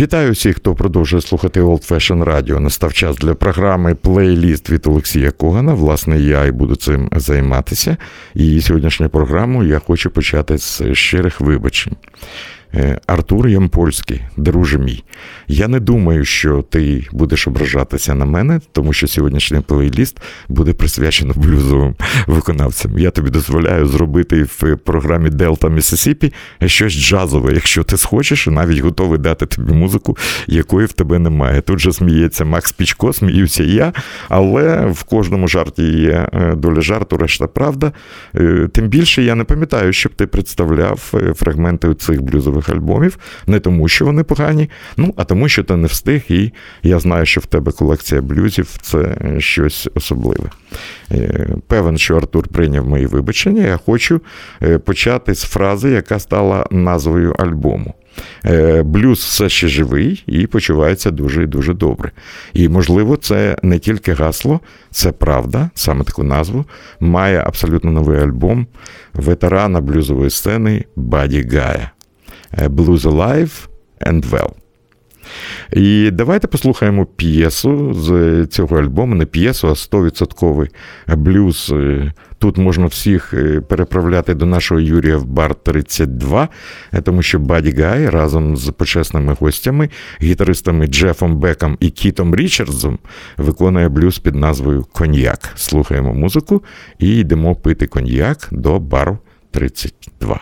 Вітаю всіх, хто продовжує слухати Old Fashion Radio. Настав час для програми плейліст від Олексія Когана. Власне, я і буду цим займатися. І сьогоднішню програму я хочу почати з щирих вибачень. Е, Артур Ямпольський, друже мій. Я не думаю, що ти будеш ображатися на мене, тому що сьогоднішній плейліст буде присвячено блюзовим виконавцям. Я тобі дозволяю зробити в програмі Делта Місісіпі щось джазове, якщо ти схочеш, і навіть готовий дати тобі музику, якої в тебе немає. Тут же сміється Макс Пічко, сміюся я, але в кожному жарті є е, доля жарту, решта правда. Е, тим більше я не пам'ятаю, щоб ти представляв фрагменти цих блюзових альбомів, не тому, що вони погані, ну а тому, що ти не встиг, і я знаю, що в тебе колекція блюзів це щось особливе. Е, певен, що Артур прийняв мої вибачення. Я хочу е, почати з фрази, яка стала назвою альбому. Е, блюз все ще живий і почувається дуже і дуже добре. І, можливо, це не тільки гасло, це правда, саме таку назву, має абсолютно новий альбом ветерана блюзової сцени Баді Гая. Blues Alive and Well. І давайте послухаємо п'єсу з цього альбому, не п'єсу, а 100% блюз. Тут можна всіх переправляти до нашого Юрія в бар 32, тому що Баді Гай разом з почесними гостями, гітаристами Джефом Беком і Кітом Річардсом виконує блюз під назвою Коньяк. Слухаємо музику і йдемо пити коньяк до бару 32.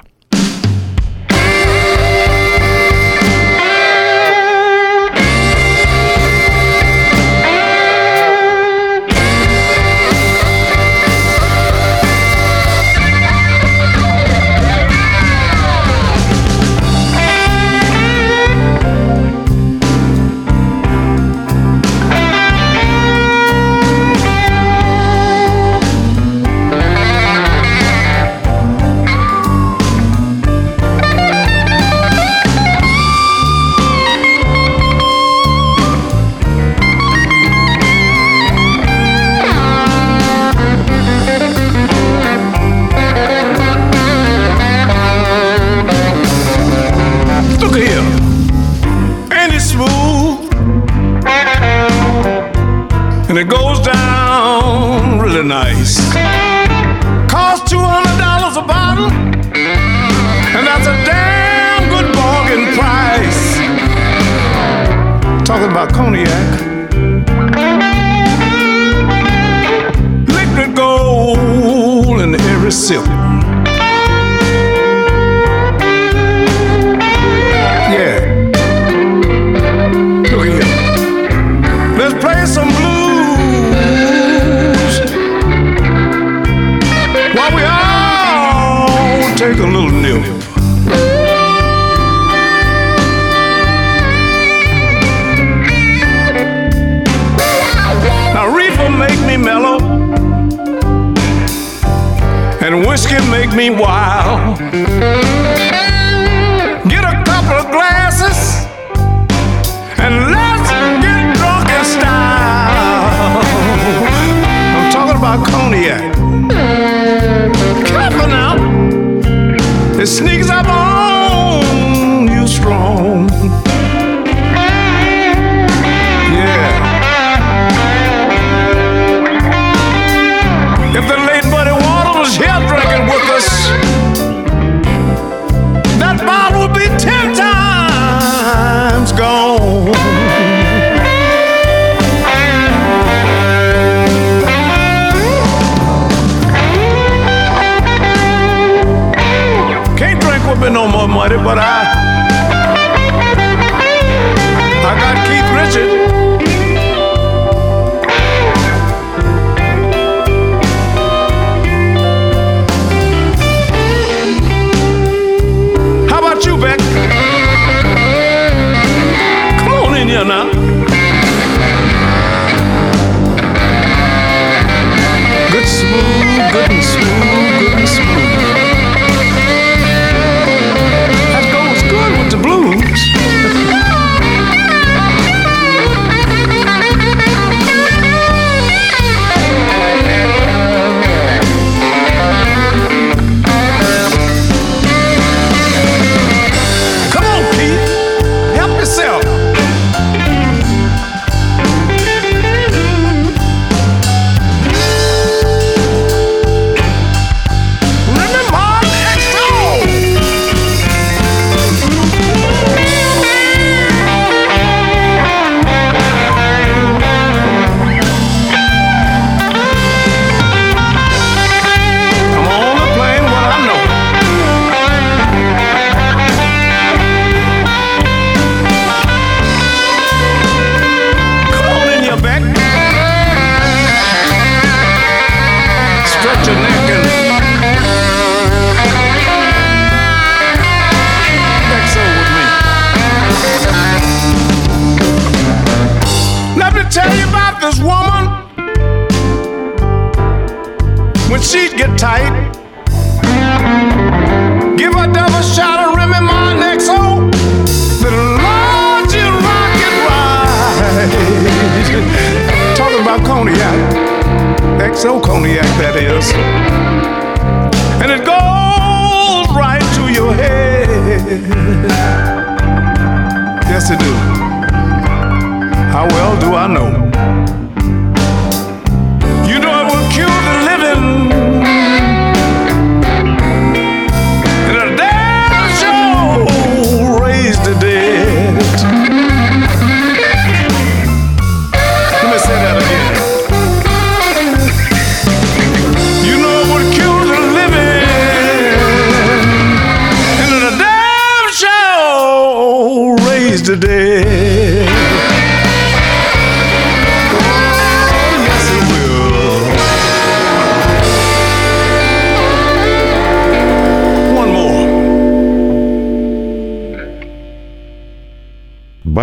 Marconi Meanwhile. Get a couple of glasses and let's get drunk in style. I'm talking about cognac. Careful now, it sneaks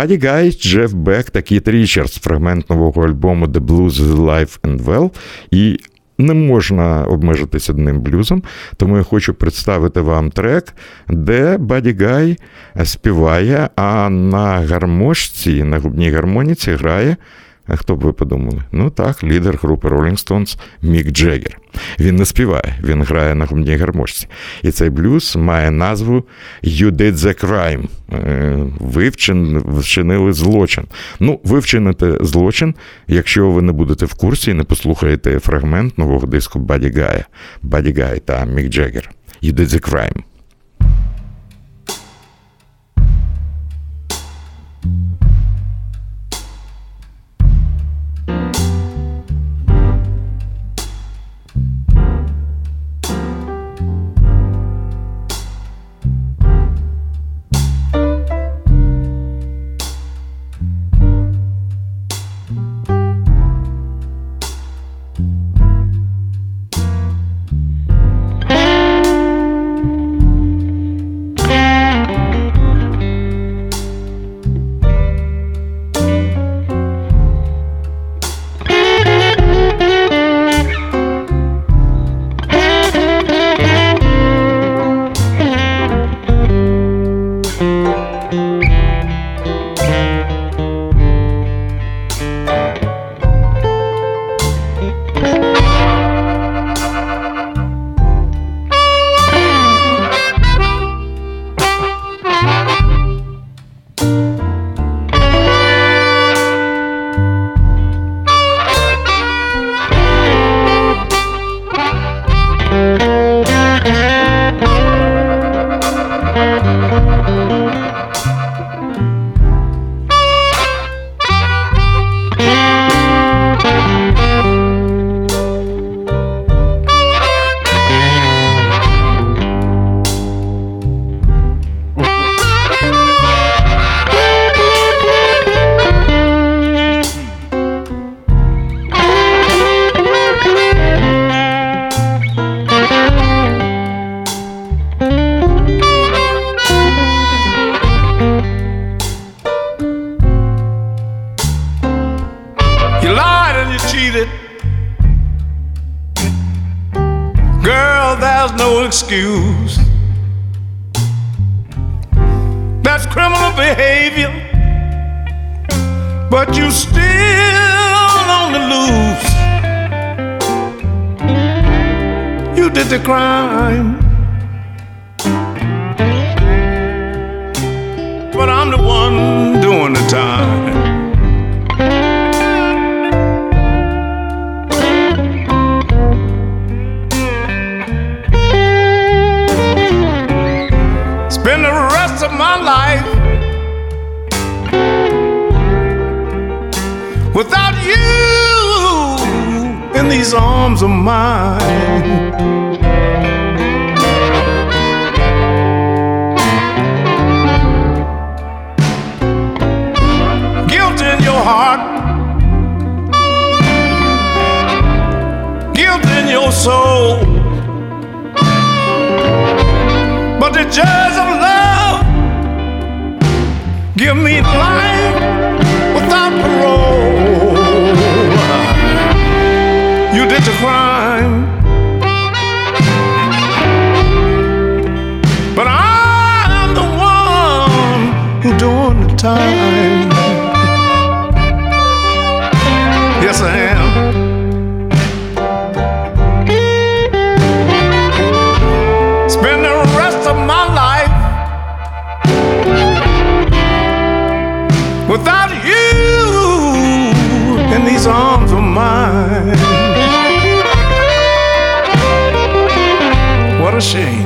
Баді Гай, Джеф Бек та Кіт Річардс, фрагмент нового альбому The Blues is Alive and Well. І не можна обмежитись одним блюзом, тому я хочу представити вам трек, де Баді Гай співає, а на гармошці, на губній гармоніці грає. а Хто би подумали? Ну так, лідер групи Rolling Stones Мік Джеггер. Він не співає, він грає на губній гармошці. І цей блюз має назву You Did the Crime. Е, Ви вчинили злочин. Ну, ви вчините злочин, якщо ви не будете в курсі і не послухаєте фрагмент нового диску Баді Гая. Баді Гай та Мік Джеггер. You Did the Crime. Spend the rest of my life without you in these arms of mine. Guilt in your heart, guilt in your soul. But the judge of Give me life without parole. You did the crime. But I'm the one who doing the time. Yes, I am. These arms of mine. What a shame.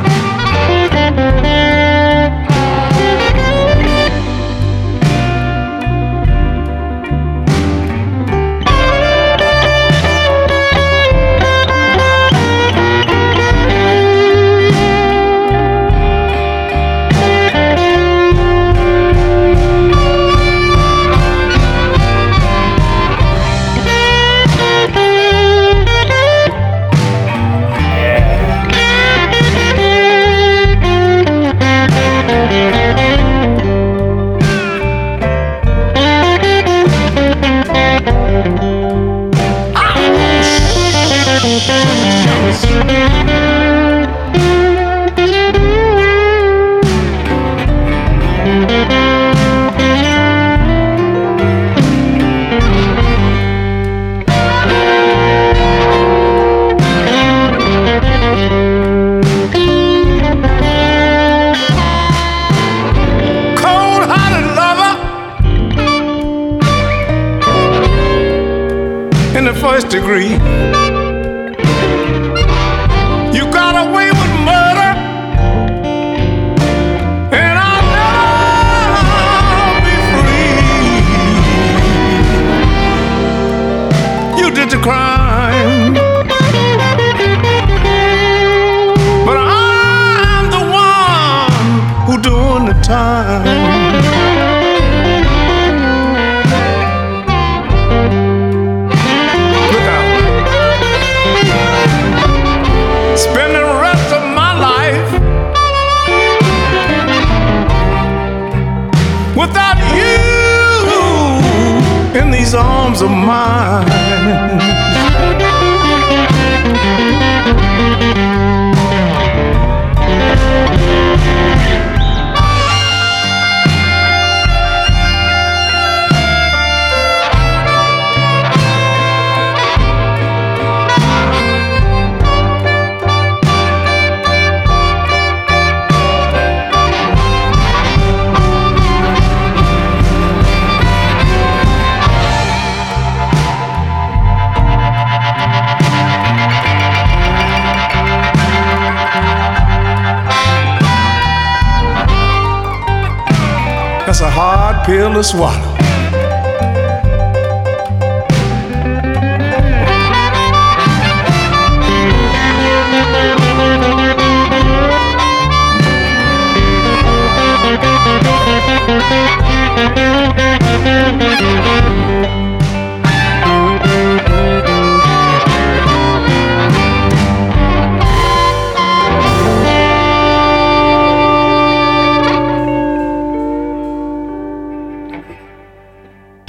Pill to swallow.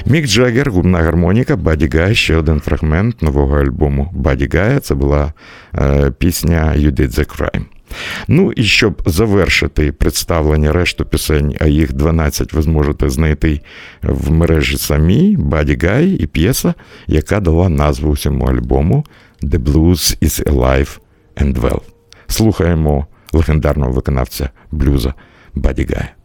Мік Джаггер, губна гармоніка, Баді Гай, ще один фрагмент нового альбому Баді Гая. Це була е, пісня You Did the Crime. Ну і щоб завершити представлення решту пісень, а їх 12 ви зможете знайти в мережі самі, Баді Гай і п'єса, яка дала назву цьому альбому The Blues is Alive and Well. Слухаємо легендарного виконавця блюза Баді Гая.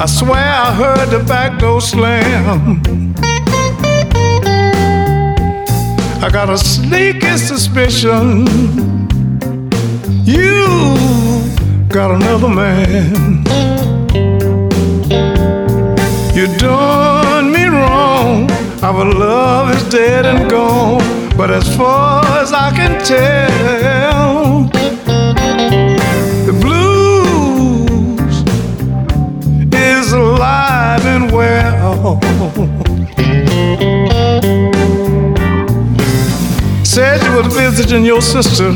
I swear I heard the back door slam. I got a sneaky suspicion you got another man. You done me wrong. Our love is dead and gone. But as far as I can tell, Said you were visiting your sister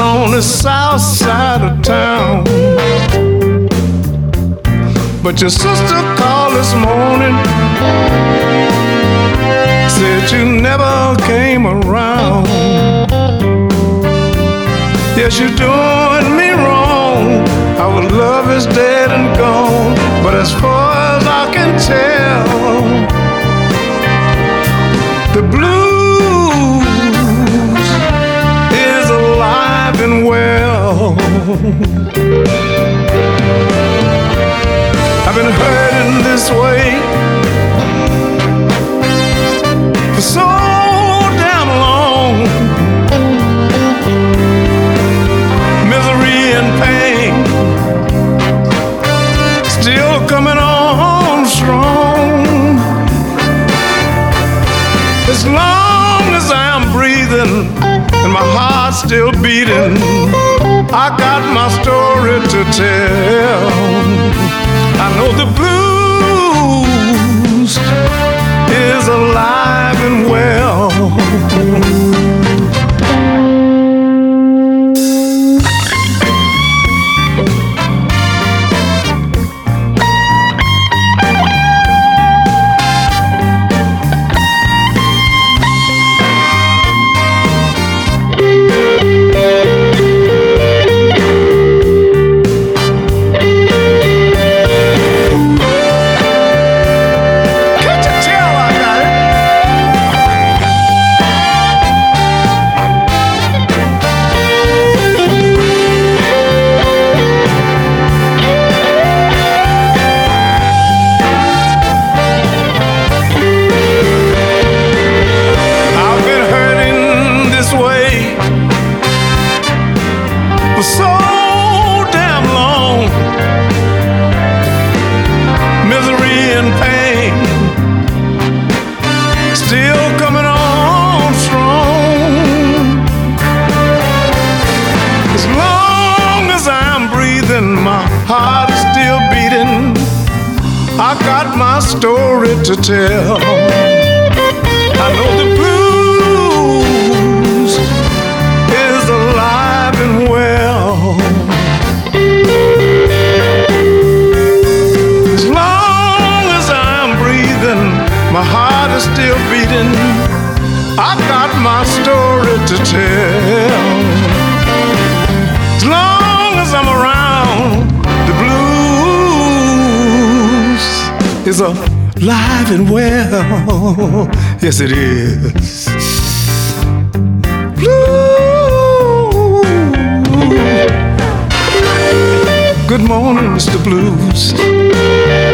on the south side of town. But your sister called this morning, said you never came around. Yes, you're doing me wrong. Our love is dead and gone. But as far as I can tell, the blues is alive and well. I've been hurting this way still beating, I got my story to tell. I know the blues is alive and well. Yes, it is. Blue. Good morning, Mr. Blues.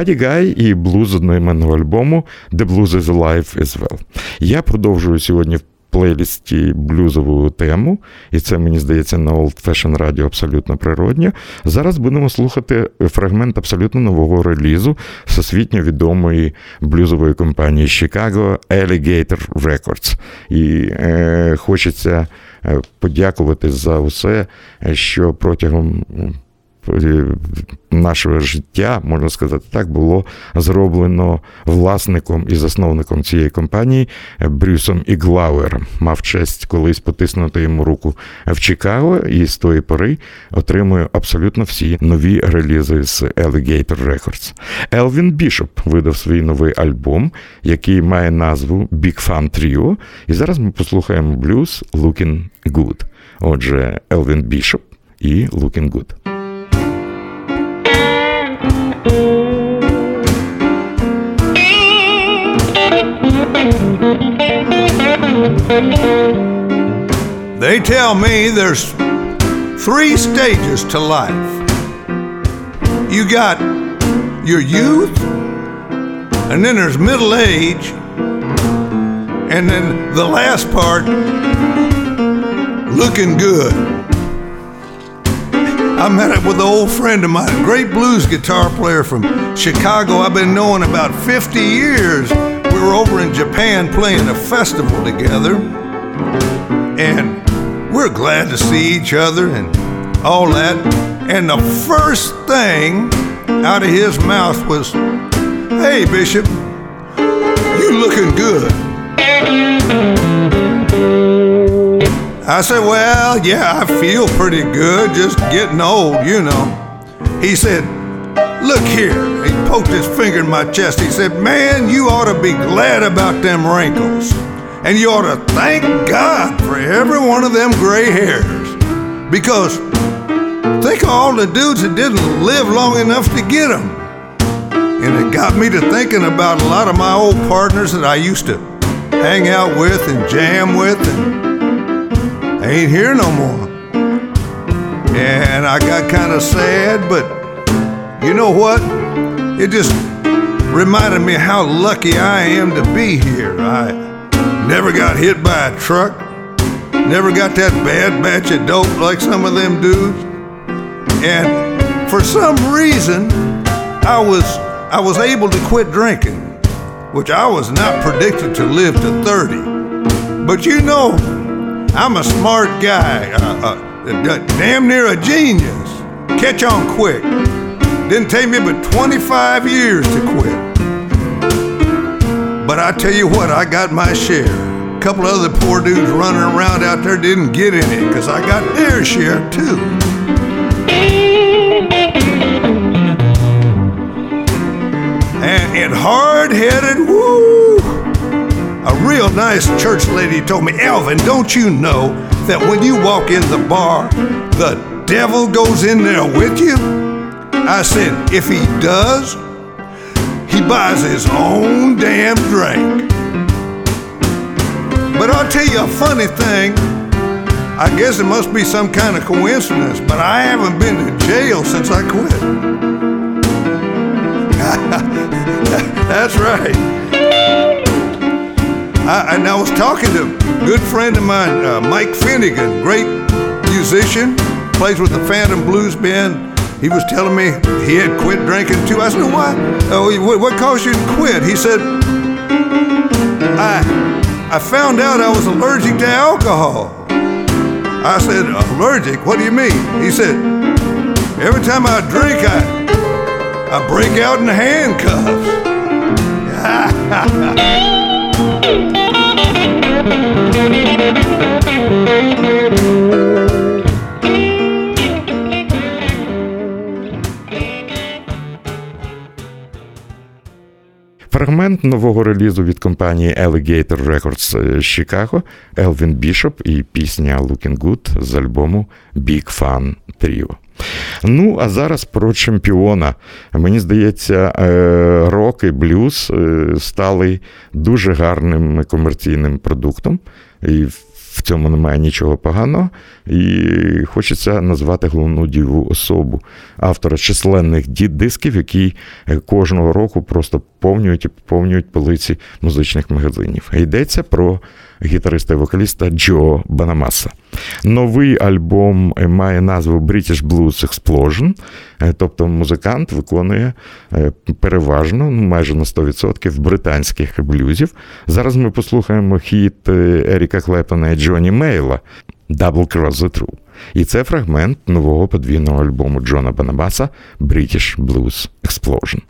Баді Гай і блуз одноіменного альбому The Blues is Alive as well. Я продовжую сьогодні в плейлісті блюзову тему, і це, мені здається, на Old Fashion Radio абсолютно природньо. Зараз будемо слухати фрагмент абсолютно нового релізу всесвітньо відомої блюзової компанії Chicago Alligator Records. І е, хочеться е, подякувати за усе, що протягом е, нашого життя, можна сказати, так було зроблено власником і засновником цієї компанії Брюсом Іглауером. Мав честь колись потиснути йому руку в Чикаго, і з тої пори отримує абсолютно всі нові релізи з Alligator Records. Елвін Бішоп видав свій новий альбом, який має назву Big Fun Trio. І зараз ми послухаємо блюз Looking Good. Отже, Елвін Бішоп і Looking Good. They tell me there's three stages to life. You got your youth, and then there's middle age, and then the last part, looking good. I met up with an old friend of mine, a great blues guitar player from Chicago. I've been knowing about 50 years. We were over in Japan playing a festival together, and we're glad to see each other and all that. And the first thing out of his mouth was, Hey, Bishop, you looking good. I said, Well, yeah, I feel pretty good, just getting old, you know. He said, Look here. Poked his finger in my chest. He said, Man, you ought to be glad about them wrinkles. And you ought to thank God for every one of them gray hairs. Because think of all the dudes that didn't live long enough to get them. And it got me to thinking about a lot of my old partners that I used to hang out with and jam with, and they ain't here no more. And I got kind of sad, but you know what? It just reminded me how lucky I am to be here. I never got hit by a truck, never got that bad batch of dope like some of them dudes. And for some reason, I was I was able to quit drinking, which I was not predicted to live to 30. But you know, I'm a smart guy, uh, uh, damn near a genius. Catch on quick. Didn't take me but 25 years to quit. But I tell you what, I got my share. A couple other poor dudes running around out there didn't get any because I got their share too. And, hard headed, woo! A real nice church lady told me, Alvin, don't you know that when you walk in the bar, the devil goes in there with you? I said, if he does, he buys his own damn drink. But I'll tell you a funny thing. I guess it must be some kind of coincidence, but I haven't been to jail since I quit. That's right. I, and I was talking to a good friend of mine, uh, Mike Finnegan, great musician, plays with the Phantom Blues Band he was telling me he had quit drinking too. I said, "Why? Oh, what caused you to quit?" He said, "I, I found out I was allergic to alcohol." I said, "Allergic? What do you mean?" He said, "Every time I drink, I, I break out in handcuffs." Ah. Фрагмент нового релізу від компанії Alligator Records з Чикаго, Елвін Бішоп і пісня Looking Good з альбому Big Fun Trio. Ну, а зараз про чемпіона. Мені здається, рок і блюз стали дуже гарним комерційним продуктом. І в цьому немає нічого поганого, і хочеться назвати головну діву особу, автора численних дисків, які кожного року просто повнюють і поповнюють полиці музичних магазинів. Йдеться про гітариста і вокаліста Джо Банамаса. Новий альбом має назву British Blues Explosion, тобто музикант виконує переважно, ну майже на 100% британських блюзів. Зараз ми послухаємо хіт Еріка Клепана і Джоні Мейла Double Cross the True. І це фрагмент нового подвійного альбому Джона Банабаса British Blues Explosion.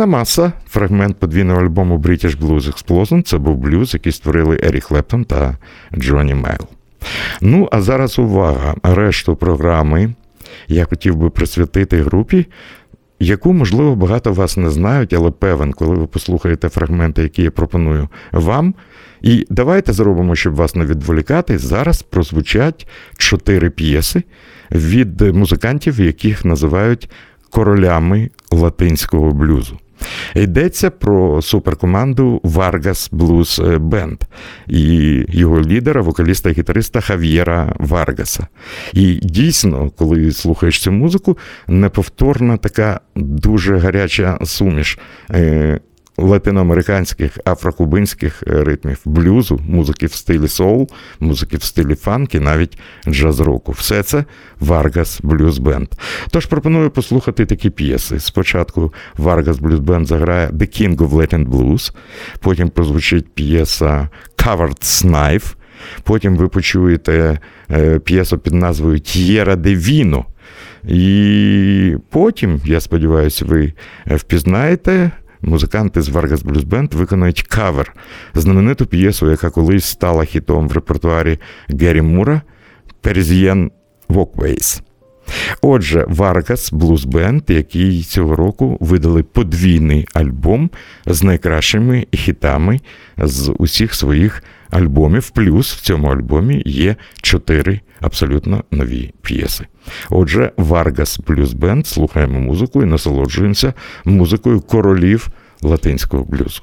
Джо Бонамаса, фрагмент подвійного альбому British Blues Explosion. Це був блюз, який створили Ерік Клептон та Джон Мейл. Ну, а зараз увага. Решту програми я хотів би присвятити групі, яку, можливо, багато вас не знають, але певен, коли ви послухаєте фрагменти, які я пропоную вам. І давайте зробимо, щоб вас не відволікати. Зараз прозвучать чотири п'єси від музикантів, яких називають королями латинського блюзу. Йдеться про суперкоманду Vargas Blues Band і його лідера, вокаліста і гітариста Хав'єра Варгаса. І дійсно, коли слухаєш цю музику, неповторна така дуже гаряча суміш е, латиноамериканських, афрокубинських ритмів, блюзу, музики в стилі соул, музики в стилі фанк і навіть джаз-року. Все це Vargas Blues Band. Тож пропоную послухати такі п'єси. Спочатку Vargas Blues Band заграє The King of Latin Blues, потім прозвучить п'єса Covered Snife, потім ви почуєте е, п'єсу під назвою Т'єра де Віно. І потім, я сподіваюся, ви впізнаєте музиканти з Vargas Blues Band виконують кавер, знамениту п'єсу, яка колись стала хітом в репертуарі Геррі Мура Persian Walkways. Отже, Blues Band, який цього року видали подвійний альбом з найкращими хітами з усіх своїх альбомів. Плюс в цьому альбомі є чотири абсолютно нові п'єси. Отже, Blues Band, слухаємо музику і насолоджуємося музикою королів латинського блюзу.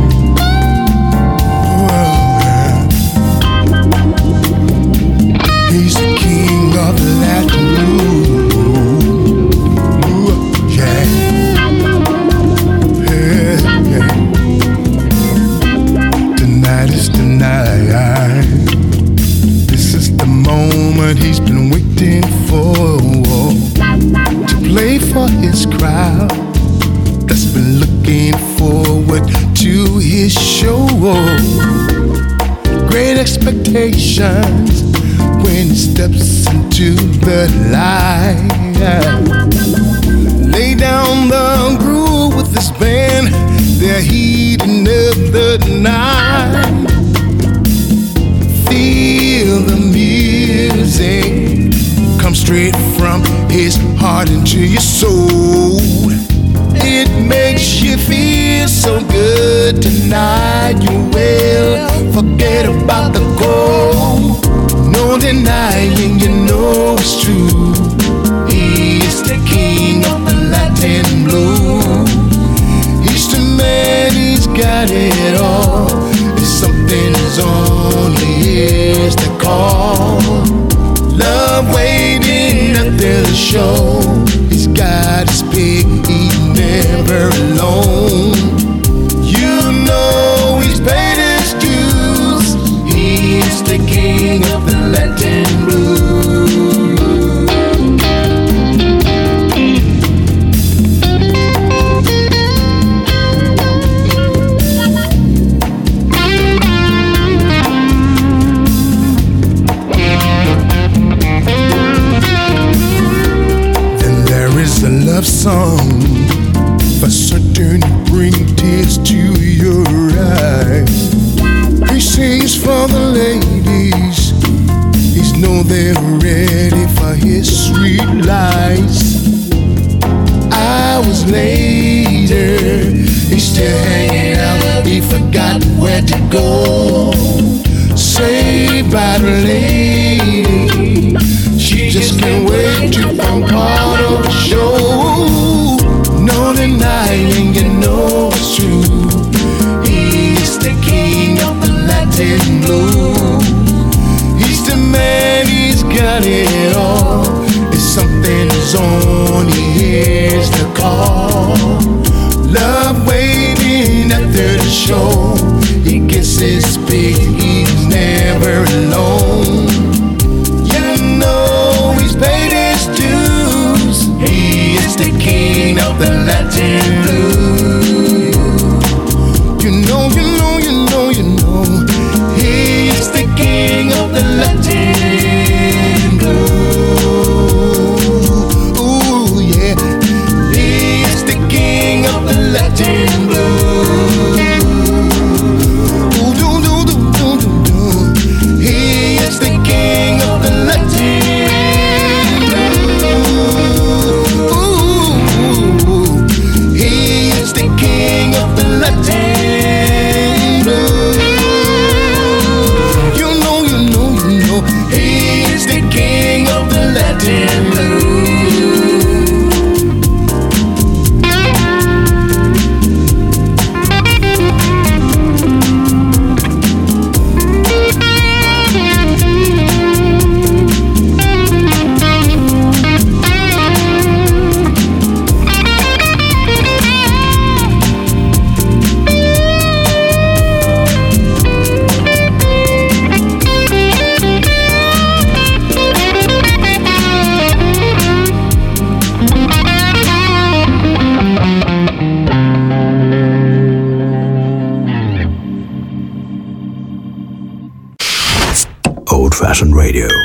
Song for certain to bring tears to your eyes. He sings for the ladies. He's know they're ready for his sweet lies. Hours later, he's still hanging out. He forgot where to go. Saved by the lady. She just can't wait to become part dancing Russian Radio.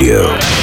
Radio.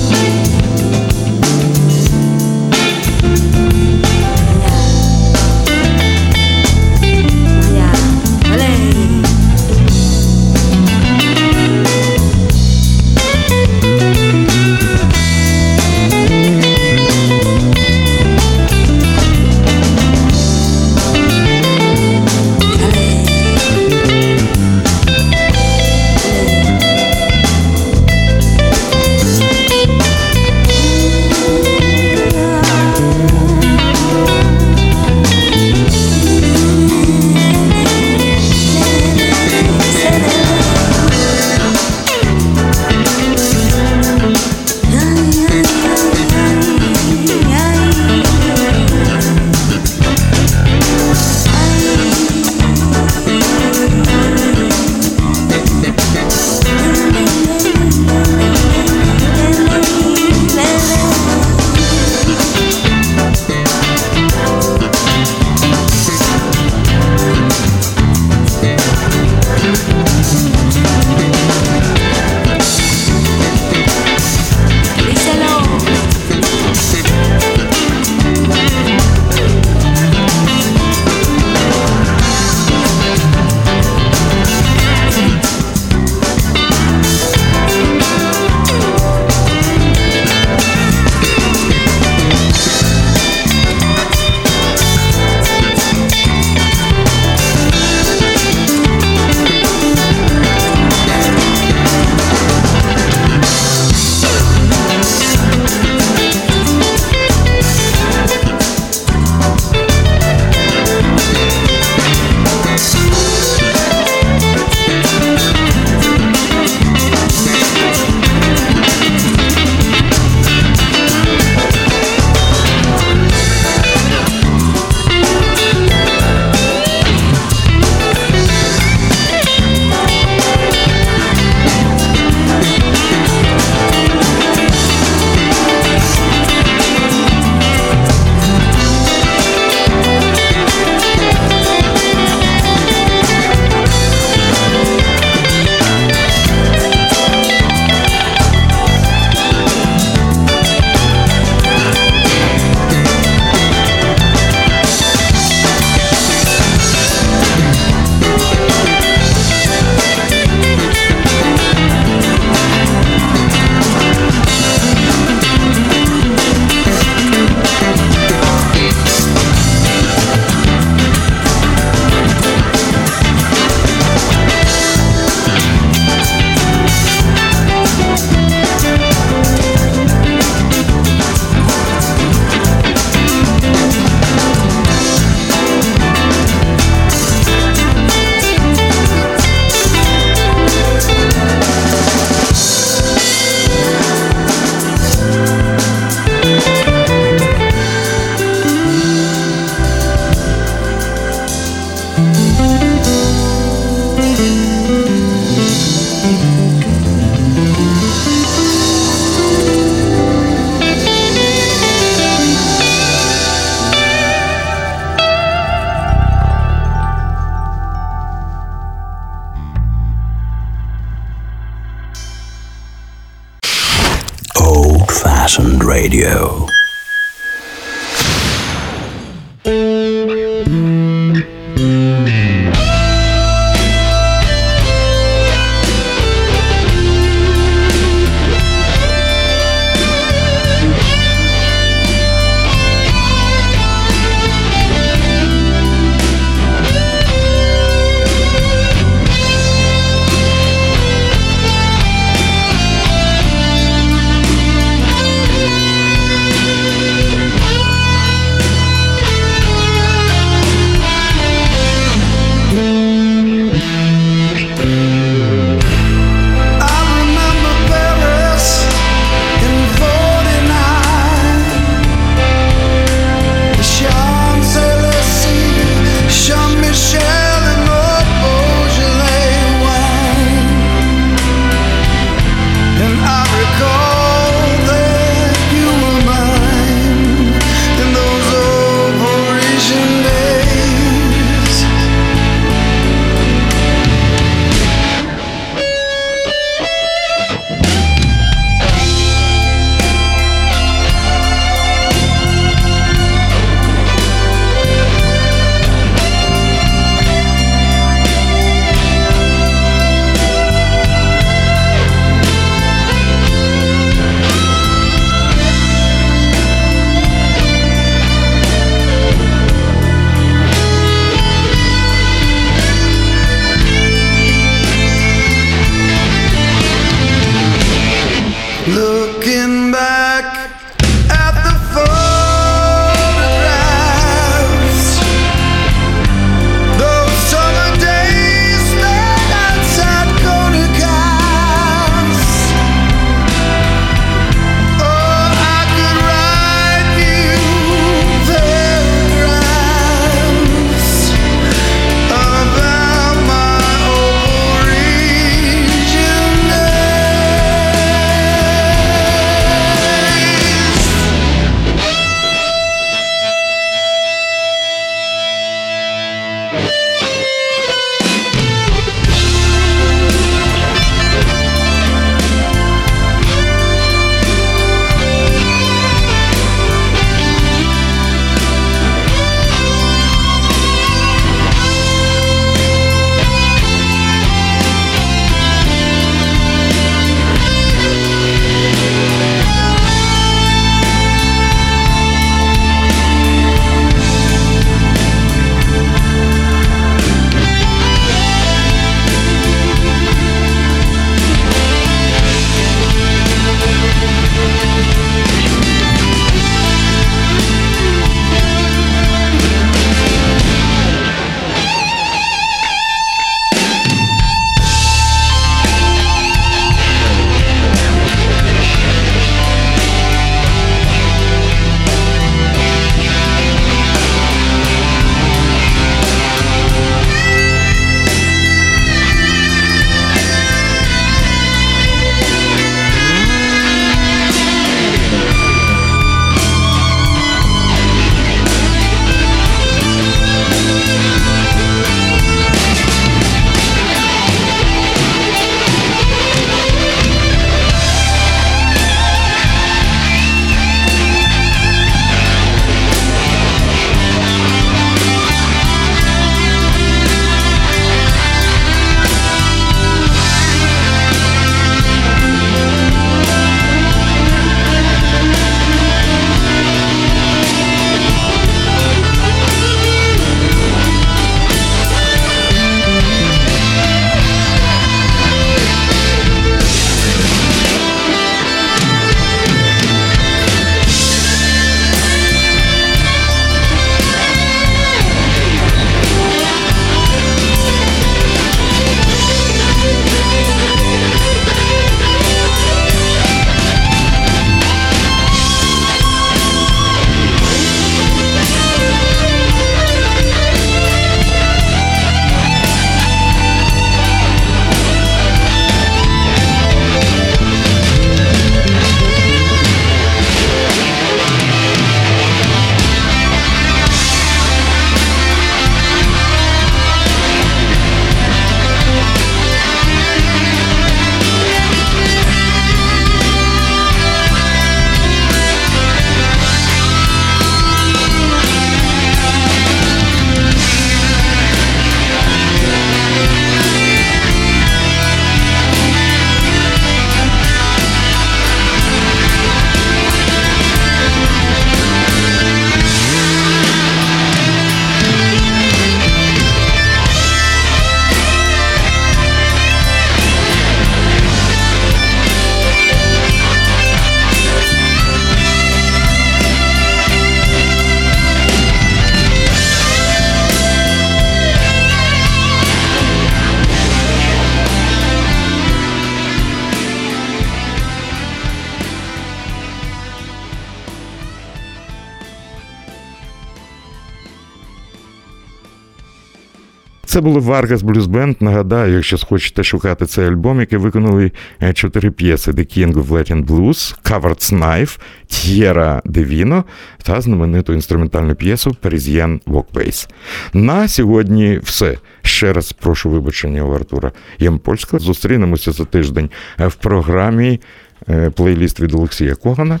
Це було Vargas Blues Band. Нагадаю, якщо схочете шукати цей альбом, який виконали е, чотири п'єси The King of Latin Blues, Covered Knife, Tierra Divino та знамениту інструментальну п'єсу Parisian Walkways. На сьогодні все. Ще раз прошу вибачення у Артура Ямпольського. Зустрінемося за тиждень в програмі е, плейліст від Олексія Когана.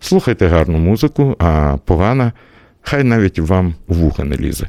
Слухайте гарну музику, а погана, хай навіть вам вуха не лізе.